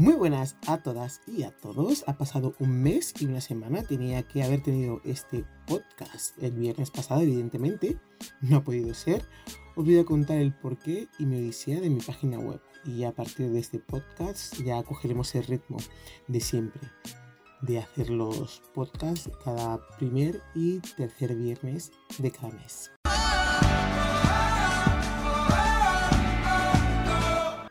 Muy buenas a todas y a todos. Ha pasado un mes y una semana. Tenía que haber tenido este podcast el viernes pasado, evidentemente. No ha podido ser. Os voy a contar el porqué y mi odisea de mi página web. Y a partir de este podcast ya cogeremos el ritmo de siempre. De hacer los podcasts cada primer y tercer viernes de cada mes.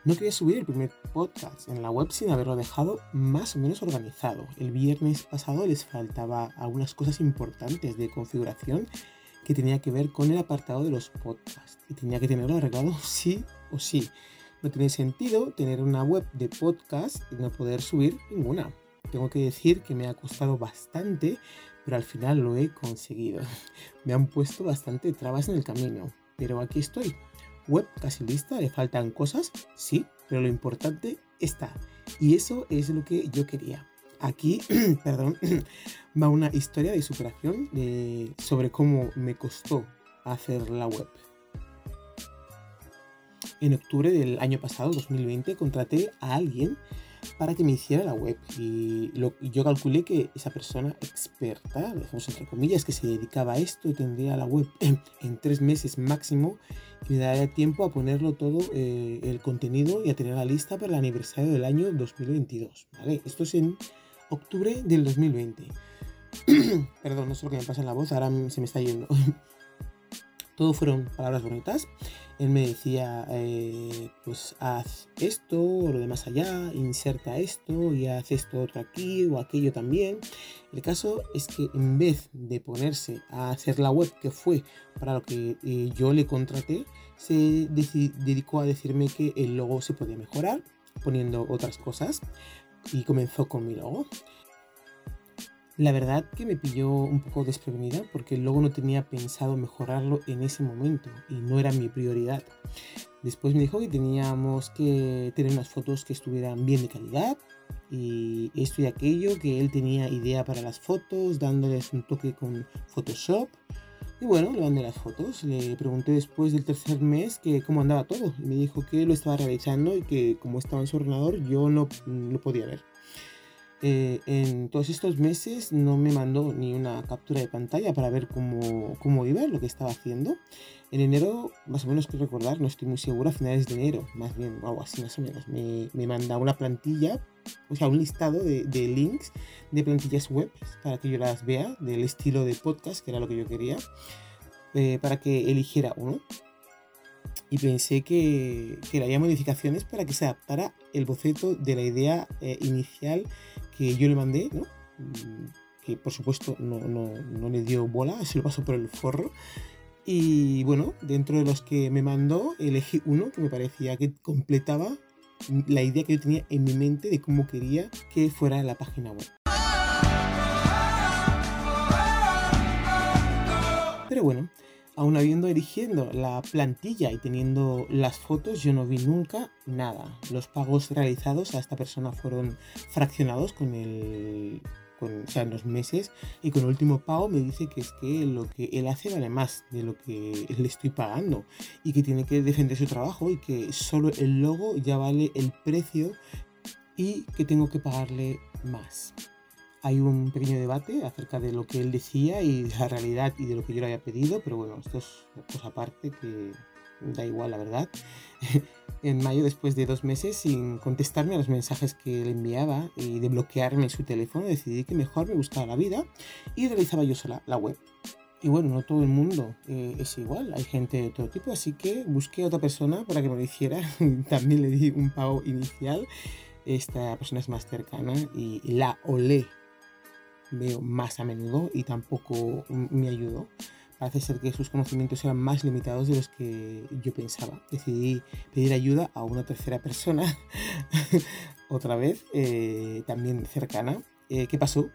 No quería subir el primer podcast en la web sin haberlo dejado más o menos organizado. El viernes pasado les faltaba algunas cosas importantes de configuración que tenía que ver con el apartado de los podcasts y tenía que tenerlo arreglado sí o sí. No tiene sentido tener una web de podcast y no poder subir ninguna. Tengo que decir que me ha costado bastante, pero al final lo he conseguido. Me han puesto bastante trabas en el camino, pero aquí estoy web casi lista, le faltan cosas, sí, pero lo importante está. Y eso es lo que yo quería. Aquí, perdón, va una historia de superación sobre cómo me costó hacer la web. En octubre del año pasado, 2020, contraté a alguien para que me hiciera la web. Y, yo calculé que esa persona experta, dejamos entre comillas, que se dedicaba a esto, tendría la web en, tres meses máximo y me daría tiempo a ponerlo todo eh, el contenido y a tener la lista para el aniversario del año 2022. ¿vale? Esto es en octubre del 2020. Perdón, no sé lo que me pasa en la voz, ahora se me está yendo. Todo fueron palabras bonitas. Él me decía, eh, pues haz esto o lo de más allá, inserta esto y haz esto otro aquí o aquello también. El caso es que en vez de ponerse a hacer la web, que fue para lo que eh, yo le contraté, se dedicó a decirme que el logo se podía mejorar poniendo otras cosas y comenzó con mi logo. La verdad que me pilló un poco desprevenida porque luego no tenía pensado mejorarlo en ese momento y no era mi prioridad. Después me dijo que teníamos que tener unas fotos que estuvieran bien de calidad y esto y aquello, que él tenía idea para las fotos, dándoles un toque con Photoshop. Y bueno, le mandé las fotos, le pregunté después del tercer mes que cómo andaba todo y me dijo que lo estaba realizando y que como estaba en su ordenador yo no lo podía ver. Eh, en todos estos meses no me mandó ni una captura de pantalla para ver cómo, cómo, iba, lo que estaba haciendo. En enero, más o menos que recordar, no estoy muy seguro, a finales de enero, más bien, algo así más o menos, me, me manda una plantilla, o sea, un listado de, de, links de plantillas web para que yo las vea, del estilo de podcast, que era lo que yo quería, eh, para que eligiera uno. Y pensé que, que haría modificaciones para que se adaptara el boceto de la idea eh, inicial que yo le mandé, ¿no? Mm, que por supuesto no, no, no le dio bola, se lo pasó por el forro. Y bueno, dentro de los que me mandó, elegí uno que me parecía que completaba la idea que yo tenía en mi mente de cómo quería que fuera la página web. Pero bueno, aún habiendo eligiendo la plantilla y teniendo las fotos, yo no vi nunca nada. Los pagos realizados a esta persona fueron fraccionados con el. O sea, en los meses y con el último pago me dice que es que lo que él hace vale más de lo que le estoy pagando y que tiene que defender su trabajo y que solo el logo ya vale el precio y que tengo que pagarle más hay un pequeño debate acerca de lo que él decía y de la realidad y de lo que yo le había pedido, pero bueno, esto es cosa aparte que da igual, la verdad. en mayo, después de dos meses sin contestarme a los mensajes que le enviaba y de bloquearme su teléfono, decidí que mejor me buscaba la vida y realizaba yo sola la web. Y bueno, no todo el mundo eh, es igual, hay gente de todo tipo, así que busqué a otra persona para que me lo hiciera. También le di un pago inicial. Esta persona es más cercana y la olé veo más a menudo y tampoco me ayudó. Parece ser que sus conocimientos eran más limitados de los que yo pensaba. Decidí pedir ayuda a una tercera persona, otra vez, eh, también cercana. Eh, ¿Qué pasó?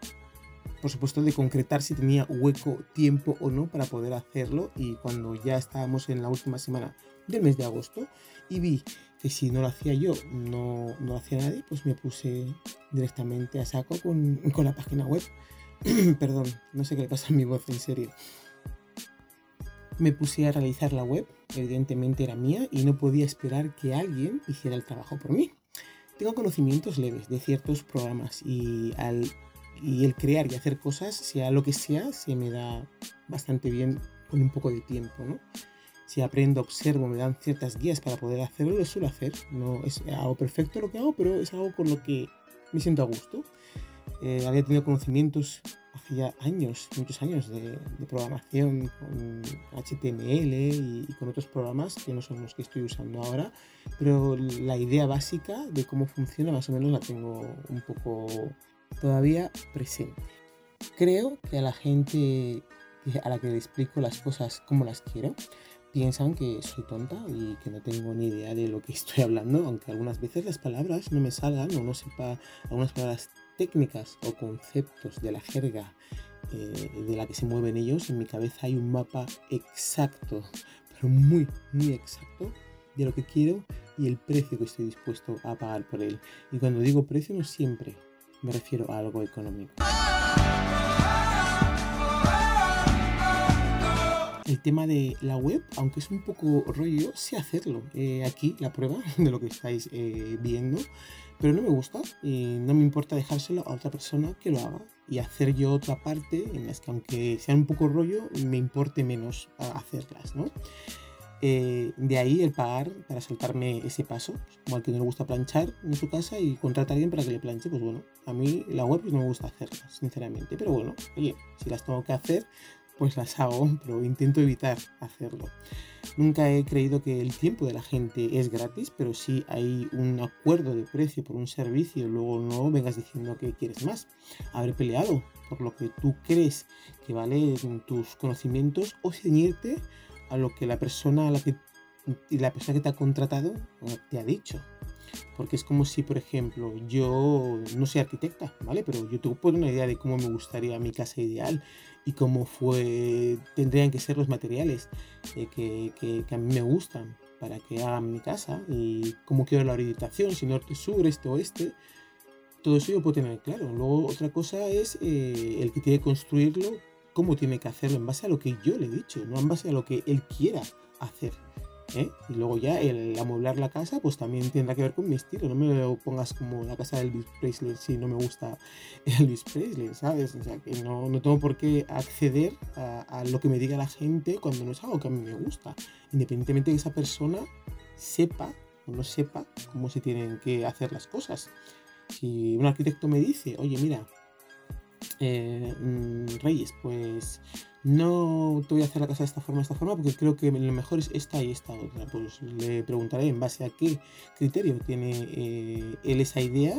Por supuesto, de concretar si tenía hueco, tiempo o no para poder hacerlo. Y cuando ya estábamos en la última semana del mes de agosto y vi que si no lo hacía yo, no, no lo hacía nadie, pues me puse directamente a saco con, con la página web. Perdón, no sé qué le pasa a mi voz, en serio. Me puse a realizar la web, evidentemente era mía y no podía esperar que alguien hiciera el trabajo por mí. tengo conocimientos leves de ciertos programas y, al, y el crear y hacer cosas, sea lo que sea, se me da bastante bien con un poco de tiempo, ¿no? Si aprendo, observo, me dan ciertas guías para poder hacerlo, lo suelo hacer. No es algo perfecto lo que hago, pero es algo con lo que me siento a gusto. Eh, había tenido conocimientos hace ya años, muchos años de, programación con HTML y, y, con otros programas que no son los que estoy usando ahora, pero la idea básica de cómo funciona más o menos la tengo un poco todavía presente. Creo que a la gente a la que le explico las cosas como las quiero, piensan que soy tonta y que no tengo ni idea de lo que estoy hablando, aunque algunas veces las palabras no me salgan o no sepa algunas palabras técnicas o conceptos de la jerga eh, de la que se mueven ellos, en mi cabeza hay un mapa exacto, pero muy, muy exacto de lo que quiero y el precio que estoy dispuesto a pagar por él. Y cuando digo precio no siempre me refiero a algo económico. El tema de la web, aunque es un poco rollo, sé hacerlo. Eh, aquí la prueba de lo que estáis eh, viendo, pero no me gusta y no me importa dejárselo a otra persona que lo haga y hacer yo otra parte en las que aunque sea un poco rollo, me importe menos hacerlas, ¿no? Eh, de ahí el pagar para saltarme ese paso, pues, como al que no le gusta planchar en su casa y contratar a alguien para que le planche, pues bueno, a mí la web no me gusta hacerlas, sinceramente, pero bueno, oye, si las tengo que hacer, pues las hago, pero intento evitar hacerlo. Nunca he creído que el tiempo de la gente es gratis, pero si hay un acuerdo de precio por un servicio, luego no vengas diciendo que quieres más. Haber peleado por lo que tú crees que vale tus conocimientos o ceñirte a lo que la persona a la que la persona que te ha contratado te ha dicho. Porque es como si, por ejemplo, yo no soy arquitecta, ¿vale? Pero yo tengo una idea de cómo me gustaría mi casa ideal y cómo fue, tendrían que ser los materiales eh, que, que, a mí me gustan para que hagan mi casa y cómo quiero la orientación, si norte, sur, este, oeste. Todo eso yo puedo tener claro. Luego otra cosa es eh, el que tiene que construirlo, cómo tiene que hacerlo en base a lo que yo le he dicho, no en base a lo que él quiera hacer. ¿Eh? Y luego ya el amueblar la casa, pues también tendrá que ver con mi estilo. No me lo pongas como la casa de Elvis Presley si no me gusta Elvis Presley, ¿sabes? O sea, que no, no tengo por qué acceder a, a, lo que me diga la gente cuando no es algo que a mí me gusta. Independientemente de que esa persona sepa o no sepa cómo se tienen que hacer las cosas. Si un arquitecto me dice, oye, mira, eh, mm, Reyes, pues no te voy a hacer la casa de esta forma, de esta forma, porque creo que lo mejor es esta y esta otra. Pues le preguntaré en base a qué criterio tiene eh, él esa idea.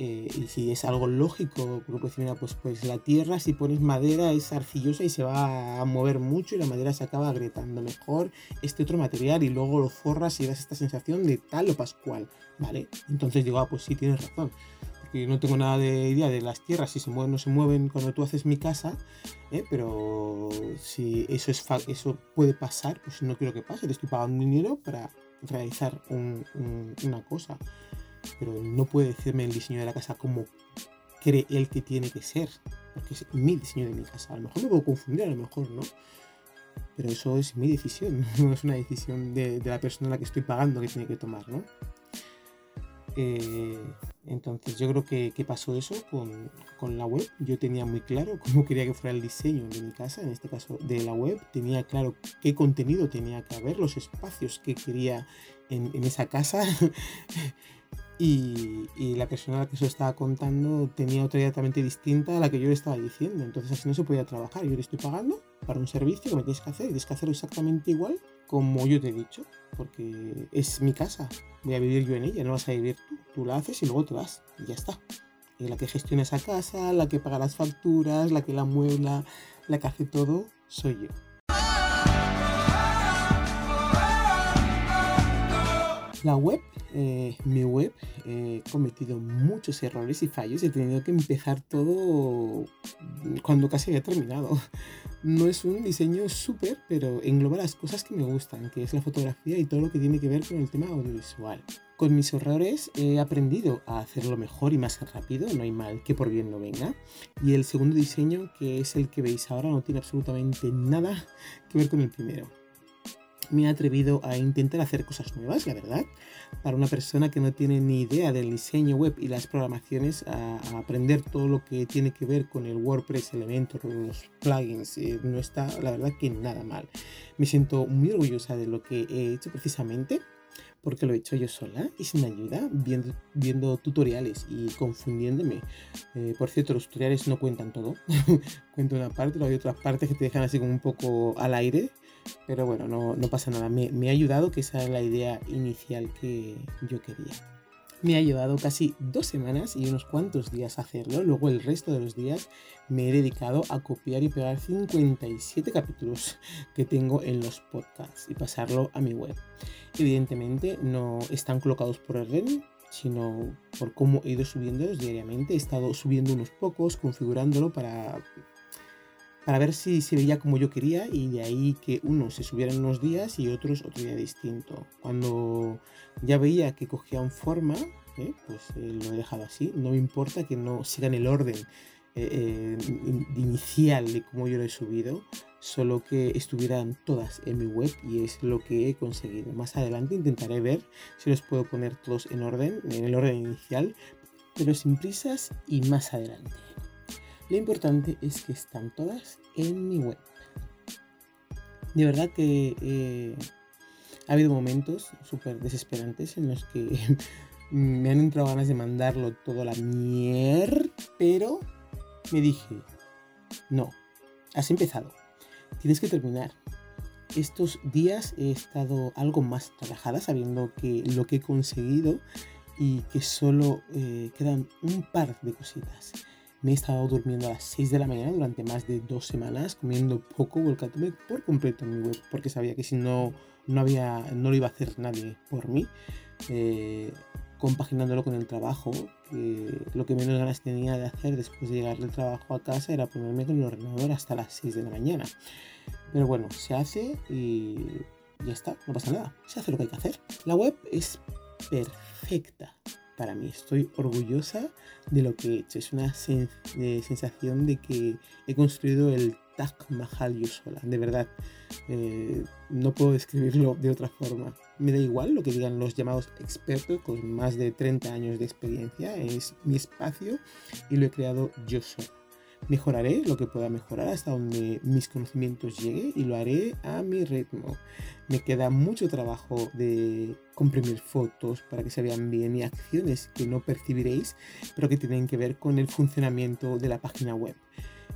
Eh, y si es algo lógico, porque pues mira, pues, pues la tierra si pones madera es arcillosa y se va a mover mucho y la madera se acaba agrietando mejor este otro material y luego lo forras y das esta sensación de tal o pascual, ¿vale? Entonces digo, ah, pues sí, tienes razón que no tengo nada de idea de las tierras, si se mueven o no se mueven cuando tú haces mi casa, ¿eh? pero si eso, es eso puede pasar, pues no quiero que pase, le estoy pagando dinero para realizar una cosa, pero no puede decirme el diseño de la casa como cree él que tiene que ser, porque es mi diseño de mi casa, a lo mejor me puedo confundir, a lo mejor no. Pero eso es mi decisión, no es una decisión de, de la persona a la que estoy pagando que tiene que tomar, ¿no? Eh, entonces yo creo que, pasó eso con, con, la web. Yo tenía muy claro cómo quería que fuera el diseño de mi casa, en este caso de la web. Tenía claro qué contenido tenía que haber, los espacios que quería en, en esa casa. y, la persona a la que se lo estaba contando tenía otra idea totalmente distinta a la que yo le estaba diciendo. Entonces así no se podía trabajar. Yo le estoy pagando para un servicio que me tienes que hacer y tienes que hacerlo exactamente igual como yo te he dicho, porque es mi casa, voy a vivir yo en ella, no vas a vivir tú, tú la haces y luego te vas, y ya está. Y la que gestiona esa casa, la que paga las facturas, la que la muebla, la que hace todo, soy yo. La web, eh, mi web, he cometido muchos errores y fallos. He tenido que empezar todo cuando casi había terminado. No es un diseño súper, pero engloba las cosas que me gustan, que es la fotografía y todo lo que tiene que ver con el tema audiovisual. Con mis errores he aprendido a hacerlo mejor y más rápido, no hay mal que por bien no venga. Y el segundo diseño, que es el que veis ahora, no tiene absolutamente nada que ver con el primero. Me he atrevido a intentar hacer cosas nuevas, la verdad. Para una persona que no tiene ni idea del diseño web y las programaciones, a, aprender todo lo que tiene que ver con el WordPress, Elementor, los plugins, eh, no está, la verdad, que nada mal. Me siento muy orgullosa de lo que he hecho precisamente porque lo he hecho yo sola y sin ayuda, viendo, tutoriales y confundiéndome. Eh, por cierto, los tutoriales no cuentan todo. Cuento una parte, luego hay otras partes que te dejan así como un poco al aire. Pero bueno, no, no pasa nada. Me, me ha ayudado, que esa es la idea inicial que yo quería. Me ha llevado casi dos semanas y unos cuantos días hacerlo. Luego el resto de los días me he dedicado a copiar y pegar 57 capítulos que tengo en los podcasts y pasarlo a mi web. Evidentemente no están colocados por orden, sino por cómo he ido subiéndolos diariamente. He estado subiendo unos pocos, configurándolo para, para ver si se veía como yo quería y de ahí que unos se subieran unos días y otros otro día distinto. Cuando ya veía que cogían forma, ¿eh? pues eh, lo he dejado así. No me importa que no sigan el orden eh, inicial de cómo yo lo he subido, solo que estuvieran todas en mi web y es lo que he conseguido. Más adelante intentaré ver si los puedo poner todos en orden, en el orden inicial, pero sin prisas y más adelante. Lo importante es que están todas en mi web. De verdad que ha habido momentos súper desesperantes en los que me han entrado ganas de mandarlo todo la mierda, pero me dije, no, has empezado, tienes que terminar. Estos días he estado algo más relajada sabiendo que lo que he conseguido y que solo eh, quedan un par de cositas. Me he estado durmiendo a las 6 de la mañana durante más de dos semanas, comiendo poco, volcándome por completo en mi web, porque sabía que si no, no, había, no lo iba a hacer nadie por mí. Eh, compaginándolo con el trabajo, lo que menos ganas tenía de hacer después de llegar del trabajo a casa era ponerme con el ordenador hasta las 6 de la mañana. Pero bueno, se hace y ya está, no pasa nada, se hace lo que hay que hacer. La web es perfecta para mí, estoy orgullosa de lo que he hecho, es una sensación de que he construido el Taj Mahal yo sola, de verdad, eh, no puedo describirlo de otra forma. Me da igual lo que digan los llamados expertos con más de 30 años de experiencia. Es mi espacio y lo he creado yo solo. Mejoraré lo que pueda mejorar hasta donde mis conocimientos lleguen y lo haré a mi ritmo. Me queda mucho trabajo de comprimir fotos para que se vean bien y acciones que no percibiréis, pero que tienen que ver con el funcionamiento de la página web.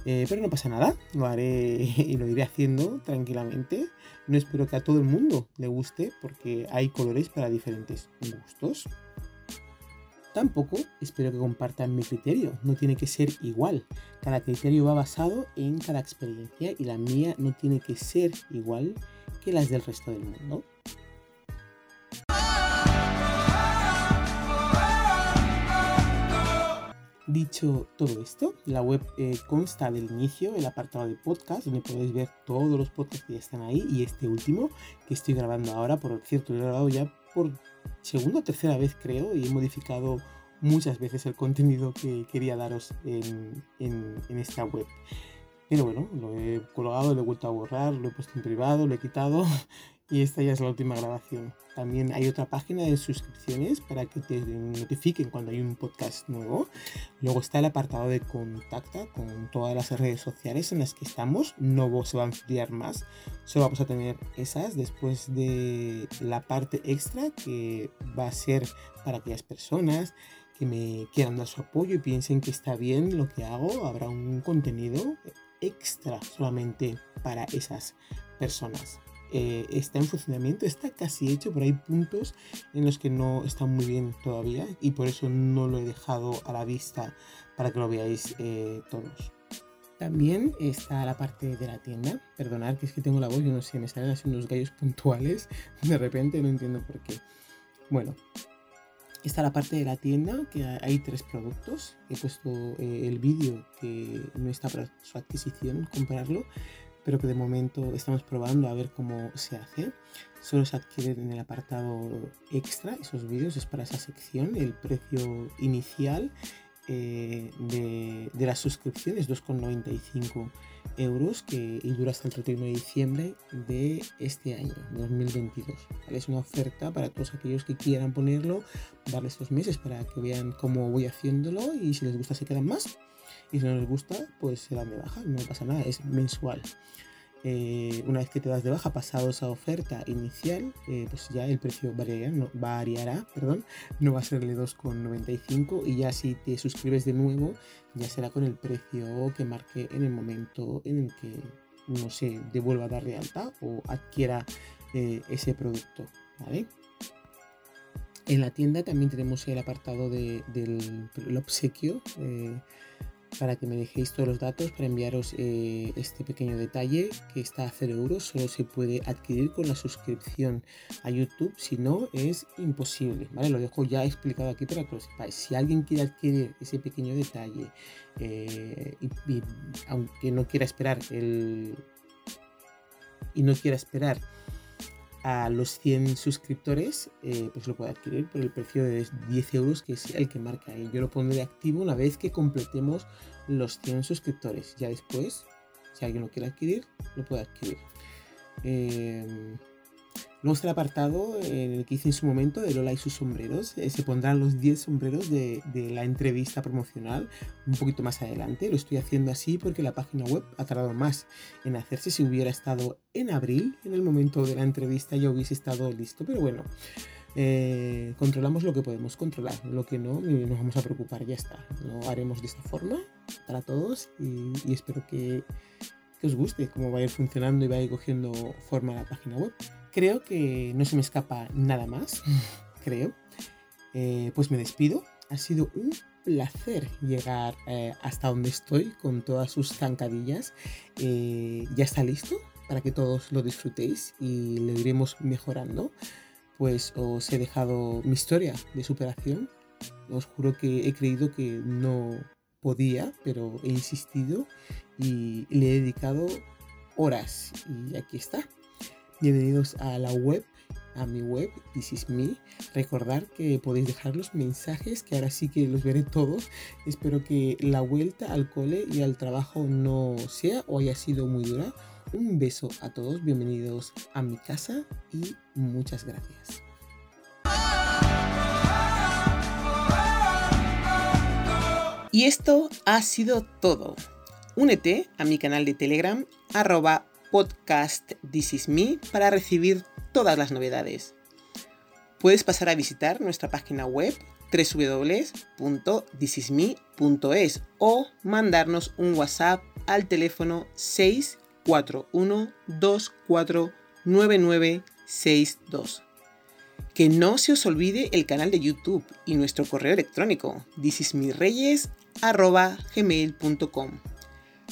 Eh, pero no pasa nada, lo haré y lo iré haciendo tranquilamente. No espero que a todo el mundo le guste porque hay colores para diferentes gustos. Tampoco espero que compartan mi criterio, no tiene que ser igual. Cada criterio va basado en cada experiencia y la mía no tiene que ser igual que las del resto del mundo. Dicho todo esto, la web eh, consta del inicio, el apartado de podcast, donde podéis ver todos los podcasts que ya están ahí y este último que estoy grabando ahora, por cierto, lo he grabado ya por segunda o tercera vez creo y he modificado muchas veces el contenido que quería daros en, en esta web. Pero bueno, lo he colgado, lo he vuelto a borrar, lo he puesto en privado, lo he quitado y esta ya es la última grabación. También hay otra página de suscripciones para que te notifiquen cuando hay un podcast nuevo. Luego está el apartado de contacta con todas las redes sociales en las que estamos. No se va a ampliar más. Solo vamos a tener esas después de la parte extra que va a ser para aquellas personas que me quieran dar su apoyo y piensen que está bien lo que hago. Habrá un contenido extra solamente para esas personas. Eh, está en funcionamiento, está casi hecho, pero hay puntos en los que no está muy bien todavía y por eso no lo he dejado a la vista para que lo veáis eh, todos. También está la parte de la tienda. Perdonad que es que tengo la voz, yo no sé, me salen así unos gallos puntuales de repente, no entiendo por qué. Bueno, está la parte de la tienda, que hay tres productos. He puesto eh, el vídeo que no está para su adquisición, comprarlo pero que de momento estamos probando a ver cómo se hace. Solo se adquieren en el apartado extra, esos vídeos es para esa sección, el precio inicial eh, de, de, las suscripciones, 2,95 euros, que y dura hasta el 31 de diciembre de este año, 2022. Es una oferta para todos aquellos que quieran ponerlo, darle estos meses para que vean cómo voy haciéndolo y si les gusta se quedan más. Y si no les gusta, pues se dan de baja, no pasa nada, es mensual. Eh, una vez que te das de baja, pasado esa oferta inicial, eh, pues ya el precio variará, no, variará, perdón, no va a ser de 2,95 y ya si te suscribes de nuevo, ya será con el precio que marque en el momento en el que no se devuelva a dar de alta o adquiera eh, ese producto, ¿vale? En la tienda también tenemos el apartado de, del obsequio para que me dejéis todos los datos para enviaros eh, este pequeño detalle que está a 0 euros. Solo se puede adquirir con la suscripción a YouTube, si no es imposible. ¿vale? Lo dejo ya explicado aquí para que lo sepáis. Si alguien quiere adquirir ese pequeño detalle, eh, y, aunque no quiera esperar el y no quiera esperar a los 100 suscriptores, eh, pues lo puede adquirir por el precio de 10 euros, que es el que marca. Yo lo pondré activo una vez que completemos los 100 suscriptores. Ya después, si alguien lo quiere adquirir, lo puede adquirir. Eh, Luego el apartado en el que hice en su momento de Lola y sus sombreros. Eh, se pondrán los 10 sombreros de, la entrevista promocional un poquito más adelante. Lo estoy haciendo así porque la página web ha tardado más en hacerse. Si hubiera estado en abril, en el momento de la entrevista, ya hubiese estado listo. Pero bueno, eh, controlamos lo que podemos controlar. Lo que no, nos vamos a preocupar, ya está. Lo haremos de esta forma para todos y, espero que, que os guste cómo va a ir funcionando y va a ir cogiendo forma la página web creo que no se me escapa nada más, creo. Eh, pues me despido. Ha sido un placer llegar eh, hasta donde estoy con todas sus zancadillas. Eh, ya está listo para que todos lo disfrutéis y lo iremos mejorando. Pues os he dejado mi historia de superación. Os juro que he creído que no podía, pero he insistido y le he dedicado horas y aquí está. Bienvenidos a la web, a mi web, This is Me. Recordar que podéis dejar los mensajes, que ahora sí que los veré todos. Espero que la vuelta al cole y al trabajo no sea o haya sido muy dura. Un beso a todos, bienvenidos a mi casa y muchas gracias. Y esto ha sido todo. Únete a mi canal de Telegram arroba podcast This Is Me para recibir todas las novedades. Puedes pasar a visitar nuestra página web www.thisisme.es o mandarnos un WhatsApp al teléfono 641249962. Que no se os olvide el canal de YouTube y nuestro correo electrónico thisismireyes.gmail.com